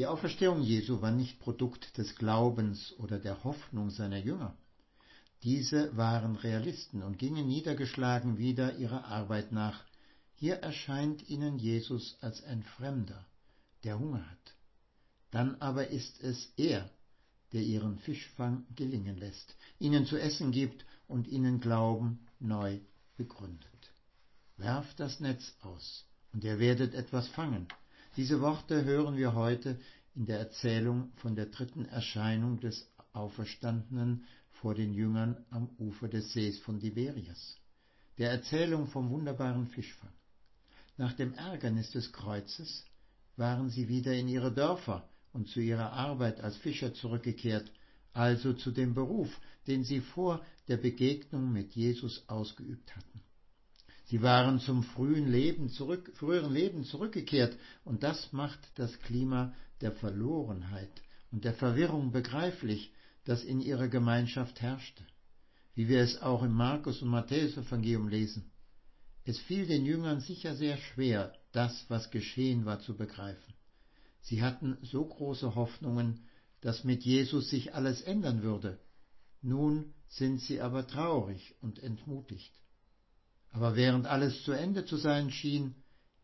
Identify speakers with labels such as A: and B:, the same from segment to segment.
A: Die Auferstehung Jesu war nicht Produkt des Glaubens oder der Hoffnung seiner Jünger. Diese waren Realisten und gingen niedergeschlagen wieder ihrer Arbeit nach. Hier erscheint ihnen Jesus als ein Fremder, der Hunger hat. Dann aber ist es er, der ihren Fischfang gelingen lässt, ihnen zu essen gibt und ihnen Glauben neu begründet. Werft das Netz aus, und ihr werdet etwas fangen, diese Worte hören wir heute in der Erzählung von der dritten Erscheinung des Auferstandenen vor den Jüngern am Ufer des Sees von Tiberias, der Erzählung vom wunderbaren Fischfang. Nach dem Ärgernis des Kreuzes waren sie wieder in ihre Dörfer und zu ihrer Arbeit als Fischer zurückgekehrt, also zu dem Beruf, den sie vor der Begegnung mit Jesus ausgeübt hatten. Sie waren zum frühen Leben zurück, früheren Leben zurückgekehrt und das macht das Klima der Verlorenheit und der Verwirrung begreiflich, das in ihrer Gemeinschaft herrschte, wie wir es auch im Markus und Matthäus Evangelium lesen. Es fiel den Jüngern sicher sehr schwer, das, was geschehen war, zu begreifen. Sie hatten so große Hoffnungen, dass mit Jesus sich alles ändern würde. Nun sind sie aber traurig und entmutigt. Aber während alles zu Ende zu sein schien,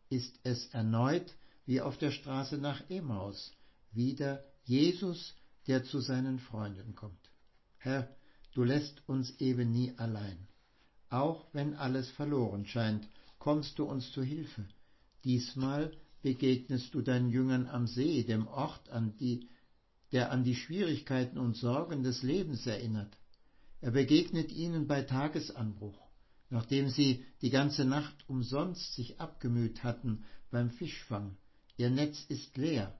A: ist es erneut wie auf der Straße nach Emmaus, wieder Jesus, der zu seinen Freunden kommt. Herr, du lässt uns eben nie allein. Auch wenn alles verloren scheint, kommst du uns zu Hilfe. Diesmal begegnest du deinen Jüngern am See, dem Ort, an die, der an die Schwierigkeiten und Sorgen des Lebens erinnert. Er begegnet ihnen bei Tagesanbruch nachdem sie die ganze Nacht umsonst sich abgemüht hatten beim Fischfang. Ihr Netz ist leer.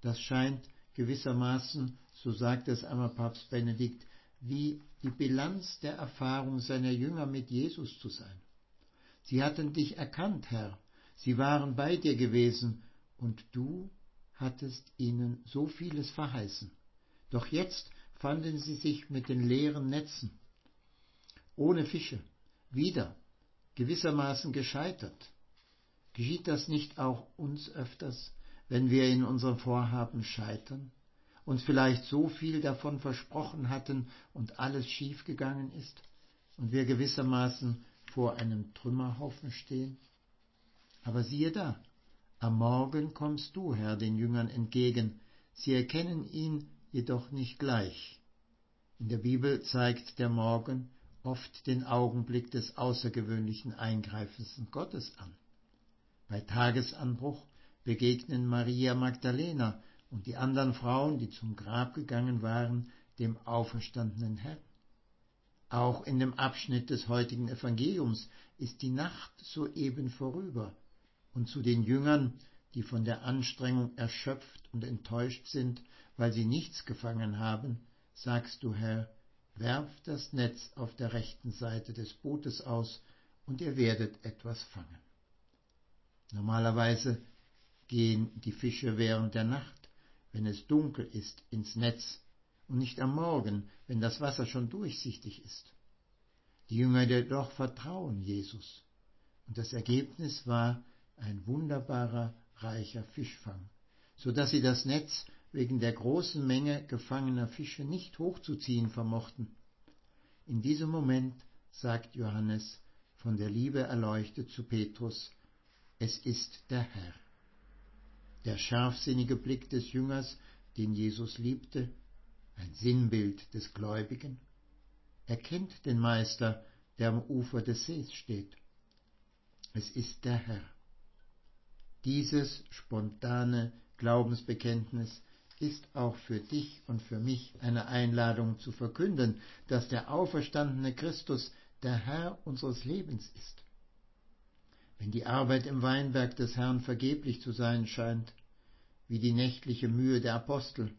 A: Das scheint gewissermaßen, so sagt es einmal Papst Benedikt, wie die Bilanz der Erfahrung seiner Jünger mit Jesus zu sein. Sie hatten dich erkannt, Herr, sie waren bei dir gewesen, und du hattest ihnen so vieles verheißen. Doch jetzt fanden sie sich mit den leeren Netzen, ohne Fische, wieder gewissermaßen gescheitert. Geschieht das nicht auch uns öfters, wenn wir in unserem Vorhaben scheitern, uns vielleicht so viel davon versprochen hatten und alles schiefgegangen ist und wir gewissermaßen vor einem Trümmerhaufen stehen? Aber siehe da, am Morgen kommst du, Herr, den Jüngern entgegen, sie erkennen ihn jedoch nicht gleich. In der Bibel zeigt der Morgen oft den Augenblick des außergewöhnlichen Eingreifens Gottes an. Bei Tagesanbruch begegnen Maria Magdalena und die anderen Frauen, die zum Grab gegangen waren, dem auferstandenen Herrn. Auch in dem Abschnitt des heutigen Evangeliums ist die Nacht soeben vorüber, und zu den Jüngern, die von der Anstrengung erschöpft und enttäuscht sind, weil sie nichts gefangen haben, sagst du, Herr, werft das Netz auf der rechten Seite des Bootes aus und ihr werdet etwas fangen. Normalerweise gehen die Fische während der Nacht, wenn es dunkel ist, ins Netz und nicht am Morgen, wenn das Wasser schon durchsichtig ist. Die Jünger jedoch vertrauen Jesus und das Ergebnis war ein wunderbarer, reicher Fischfang, so dass sie das Netz wegen der großen Menge gefangener Fische nicht hochzuziehen vermochten. In diesem Moment sagt Johannes, von der Liebe erleuchtet zu Petrus, es ist der Herr. der scharfsinnige Blick des Jüngers, den Jesus liebte, ein Sinnbild des Gläubigen. Er kennt den Meister, der am Ufer des Sees steht. Es ist der Herr. Dieses spontane Glaubensbekenntnis ist auch für dich und für mich eine Einladung zu verkünden, dass der auferstandene Christus der Herr unseres Lebens ist. Wenn die Arbeit im Weinberg des Herrn vergeblich zu sein scheint, wie die nächtliche Mühe der Apostel,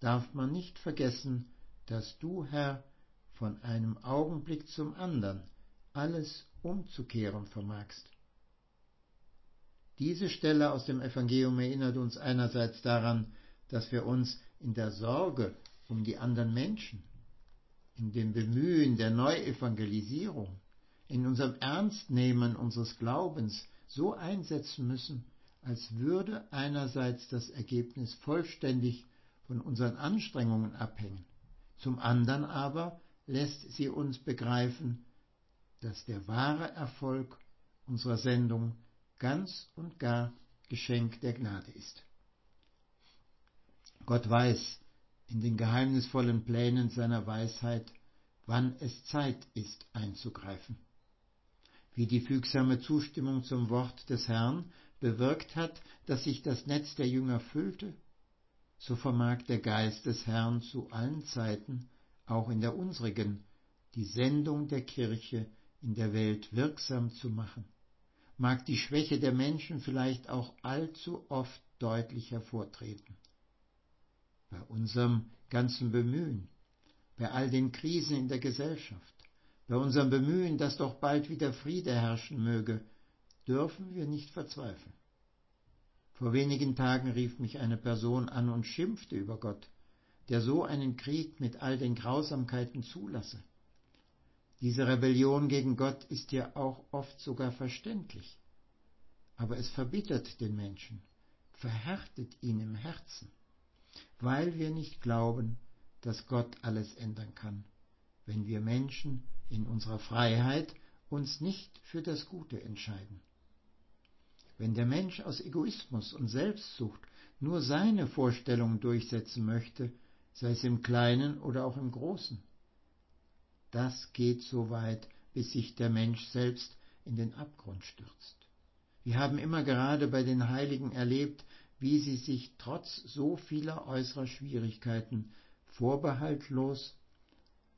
A: darf man nicht vergessen, dass du, Herr, von einem Augenblick zum anderen alles umzukehren vermagst. Diese Stelle aus dem Evangelium erinnert uns einerseits daran, dass wir uns in der Sorge um die anderen Menschen, in dem Bemühen der Neuevangelisierung, in unserem Ernstnehmen unseres Glaubens so einsetzen müssen, als würde einerseits das Ergebnis vollständig von unseren Anstrengungen abhängen, zum anderen aber lässt sie uns begreifen, dass der wahre Erfolg unserer Sendung ganz und gar Geschenk der Gnade ist. Gott weiß in den geheimnisvollen Plänen seiner Weisheit, wann es Zeit ist einzugreifen. Wie die fügsame Zustimmung zum Wort des Herrn bewirkt hat, dass sich das Netz der Jünger füllte, so vermag der Geist des Herrn zu allen Zeiten, auch in der unsrigen, die Sendung der Kirche in der Welt wirksam zu machen. Mag die Schwäche der Menschen vielleicht auch allzu oft deutlich hervortreten bei unserem ganzen Bemühen, bei all den Krisen in der Gesellschaft, bei unserem Bemühen, dass doch bald wieder Friede herrschen möge, dürfen wir nicht verzweifeln. Vor wenigen Tagen rief mich eine Person an und schimpfte über Gott, der so einen Krieg mit all den Grausamkeiten zulasse. Diese Rebellion gegen Gott ist ja auch oft sogar verständlich, aber es verbittert den Menschen, verhärtet ihn im Herzen weil wir nicht glauben, dass Gott alles ändern kann, wenn wir Menschen in unserer Freiheit uns nicht für das Gute entscheiden. Wenn der Mensch aus Egoismus und Selbstsucht nur seine Vorstellungen durchsetzen möchte, sei es im Kleinen oder auch im Großen, das geht so weit, bis sich der Mensch selbst in den Abgrund stürzt. Wir haben immer gerade bei den Heiligen erlebt, wie sie sich trotz so vieler äußerer Schwierigkeiten vorbehaltlos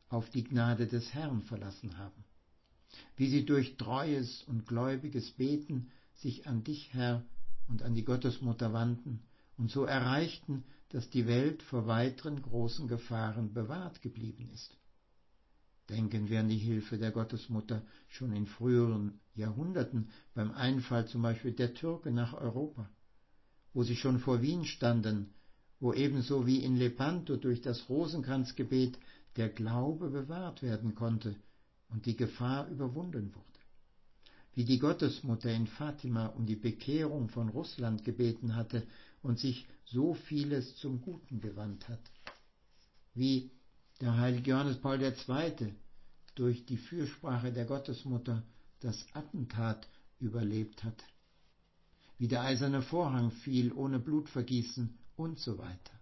A: auf die Gnade des Herrn verlassen haben, wie sie durch treues und gläubiges Beten sich an dich, Herr, und an die Gottesmutter wandten und so erreichten, dass die Welt vor weiteren großen Gefahren bewahrt geblieben ist. Denken wir an die Hilfe der Gottesmutter schon in früheren Jahrhunderten beim Einfall zum Beispiel der Türke nach Europa wo sie schon vor Wien standen, wo ebenso wie in Lepanto durch das Rosenkranzgebet der Glaube bewahrt werden konnte und die Gefahr überwunden wurde. Wie die Gottesmutter in Fatima um die Bekehrung von Russland gebeten hatte und sich so vieles zum Guten gewandt hat. Wie der heilige Johannes Paul II. durch die Fürsprache der Gottesmutter das Attentat überlebt hat wie der eiserne Vorhang fiel ohne Blutvergießen und so weiter.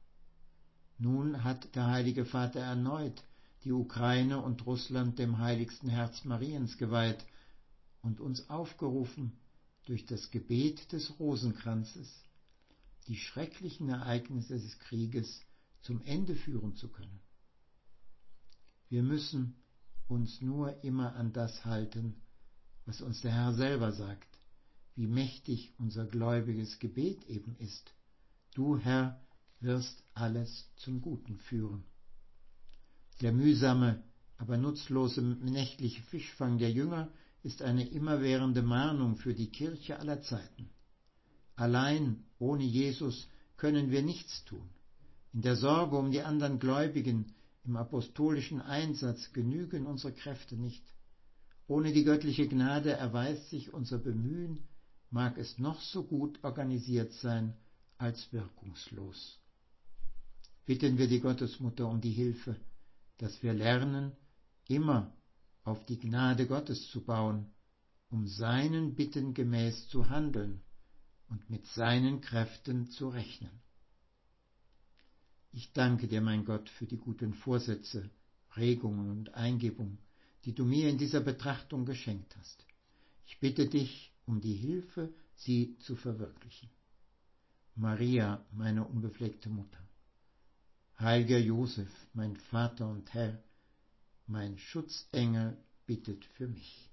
A: Nun hat der Heilige Vater erneut die Ukraine und Russland dem heiligsten Herz Mariens geweiht und uns aufgerufen, durch das Gebet des Rosenkranzes die schrecklichen Ereignisse des Krieges zum Ende führen zu können. Wir müssen uns nur immer an das halten, was uns der Herr selber sagt wie mächtig unser gläubiges Gebet eben ist. Du, Herr, wirst alles zum Guten führen. Der mühsame, aber nutzlose nächtliche Fischfang der Jünger ist eine immerwährende Mahnung für die Kirche aller Zeiten. Allein ohne Jesus können wir nichts tun. In der Sorge um die anderen Gläubigen, im apostolischen Einsatz genügen unsere Kräfte nicht. Ohne die göttliche Gnade erweist sich unser Bemühen mag es noch so gut organisiert sein, als wirkungslos. Bitten wir die Gottesmutter um die Hilfe, dass wir lernen, immer auf die Gnade Gottes zu bauen, um seinen Bitten gemäß zu handeln und mit seinen Kräften zu rechnen. Ich danke dir, mein Gott, für die guten Vorsätze, Regungen und Eingebungen, die du mir in dieser Betrachtung geschenkt hast. Ich bitte dich um die Hilfe, sie zu verwirklichen. Maria, meine unbefleckte Mutter. Heiliger Josef, mein Vater und Herr, mein Schutzengel bittet für mich.